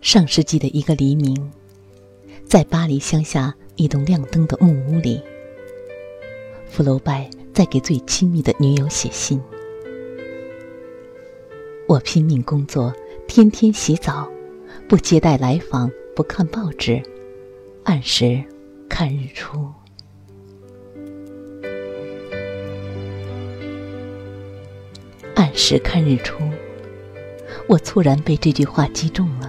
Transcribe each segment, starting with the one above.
上世纪的一个黎明，在巴黎乡下一栋亮灯的木屋里，福楼拜在给最亲密的女友写信。我拼命工作，天天洗澡，不接待来访，不看报纸，按时看日出。按时看日出，我猝然被这句话击中了。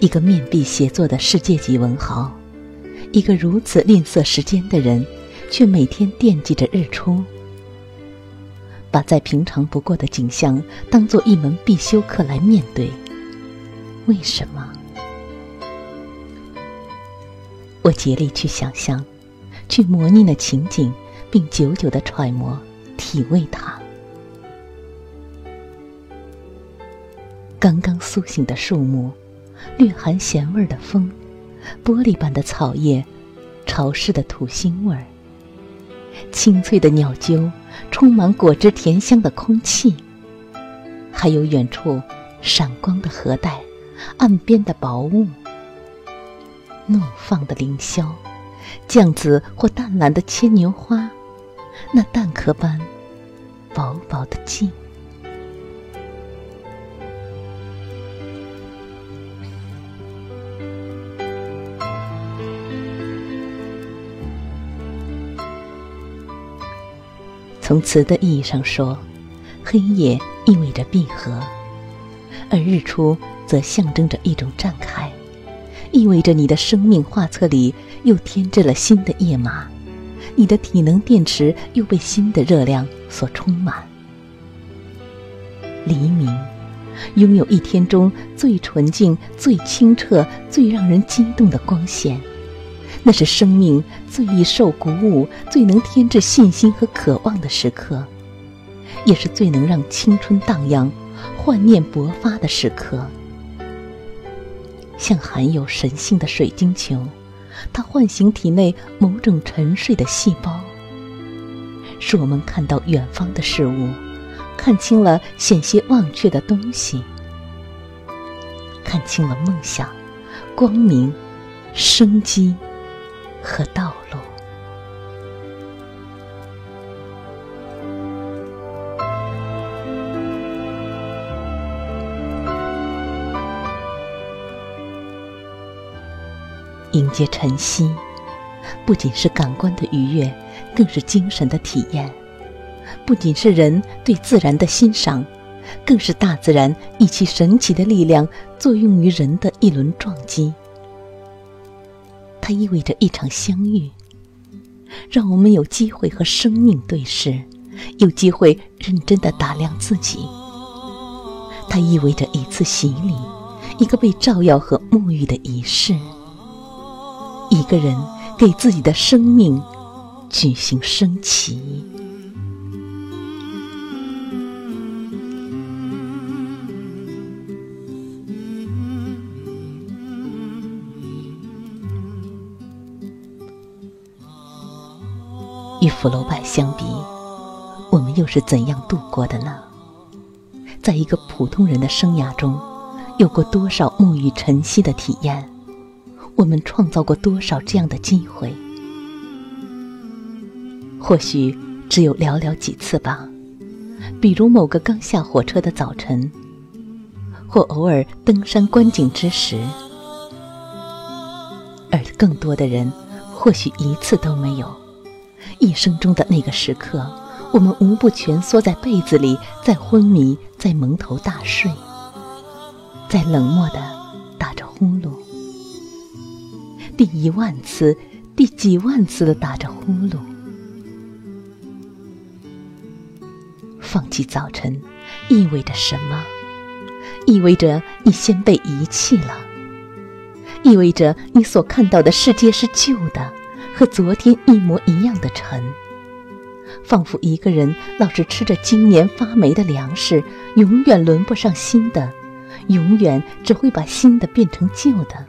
一个面壁写作的世界级文豪，一个如此吝啬时间的人，却每天惦记着日出，把再平常不过的景象当做一门必修课来面对。为什么？我竭力去想象，去模拟那情景，并久久的揣摩、体味它。刚刚苏醒的树木。略含咸味的风，玻璃般的草叶，潮湿的土腥味儿，清脆的鸟啾，充满果汁甜香的空气，还有远处闪光的河带，岸边的薄雾，怒放的凌霄，酱紫或淡蓝的牵牛花，那蛋壳般薄薄的茎。从词的意义上说，黑夜意味着闭合，而日出则象征着一种绽开，意味着你的生命画册里又添置了新的页码，你的体能电池又被新的热量所充满。黎明，拥有一天中最纯净、最清澈、最让人激动的光线。那是生命最易受鼓舞、最能添置信心和渴望的时刻，也是最能让青春荡漾、幻念勃发的时刻。像含有神性的水晶球，它唤醒体内某种沉睡的细胞，使我们看到远方的事物，看清了险些忘却的东西，看清了梦想、光明、生机。和道路，迎接晨曦，不仅是感官的愉悦，更是精神的体验；不仅是人对自然的欣赏，更是大自然以其神奇的力量作用于人的一轮撞击。它意味着一场相遇，让我们有机会和生命对视，有机会认真的打量自己。它意味着一次洗礼，一个被照耀和沐浴的仪式，一个人给自己的生命举行升旗。福楼拜相比，我们又是怎样度过的呢？在一个普通人的生涯中，有过多少沐浴晨曦的体验？我们创造过多少这样的机会？或许只有寥寥几次吧。比如某个刚下火车的早晨，或偶尔登山观景之时，而更多的人，或许一次都没有。一生中的那个时刻，我们无不蜷缩在被子里，在昏迷，在蒙头大睡，在冷漠的打着呼噜，第一万次、第几万次的打着呼噜。放弃早晨意味着什么？意味着你先被遗弃了，意味着你所看到的世界是旧的，和昨天一模一样的沉。仿佛一个人老是吃着今年发霉的粮食，永远轮不上新的，永远只会把新的变成旧的。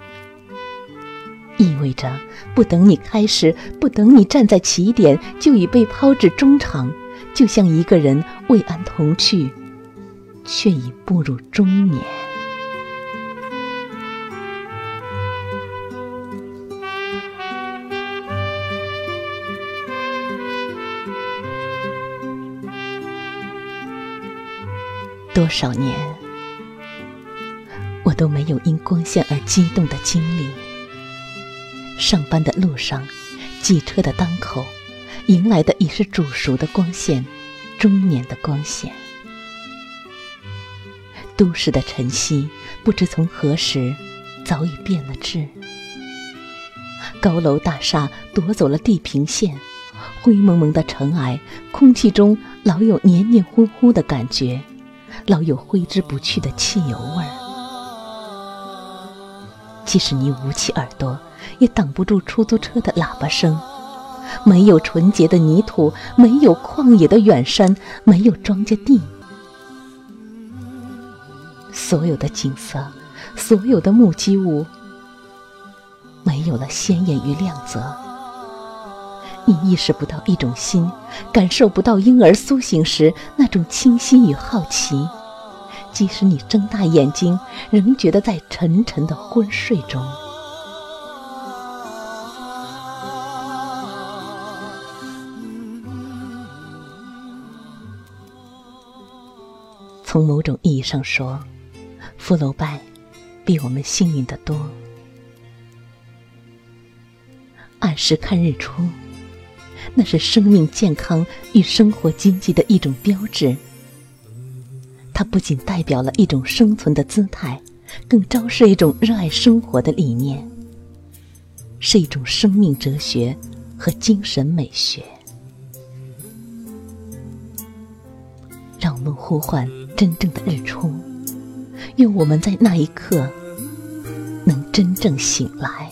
意味着不等你开始，不等你站在起点，就已被抛至中场，就像一个人未谙童趣，却已步入中年。多少年，我都没有因光线而激动的经历。上班的路上，挤车的当口，迎来的已是煮熟的光线，中年的光线。都市的晨曦，不知从何时早已变了质。高楼大厦夺走了地平线，灰蒙蒙的尘埃，空气中老有黏黏糊糊的感觉，老有挥之不去的汽油味儿。即使你捂起耳朵。也挡不住出租车的喇叭声。没有纯洁的泥土，没有旷野的远山，没有庄稼地。所有的景色，所有的目击物，没有了鲜艳与亮泽。你意识不到一种心，感受不到婴儿苏醒时那种清新与好奇。即使你睁大眼睛，仍觉得在沉沉的昏睡中。从某种意义上说，福楼拜比我们幸运得多。按时看日出，那是生命健康与生活经济的一种标志。它不仅代表了一种生存的姿态，更昭示一种热爱生活的理念，是一种生命哲学和精神美学。让我们呼唤。真正的日出，愿我们在那一刻能真正醒来。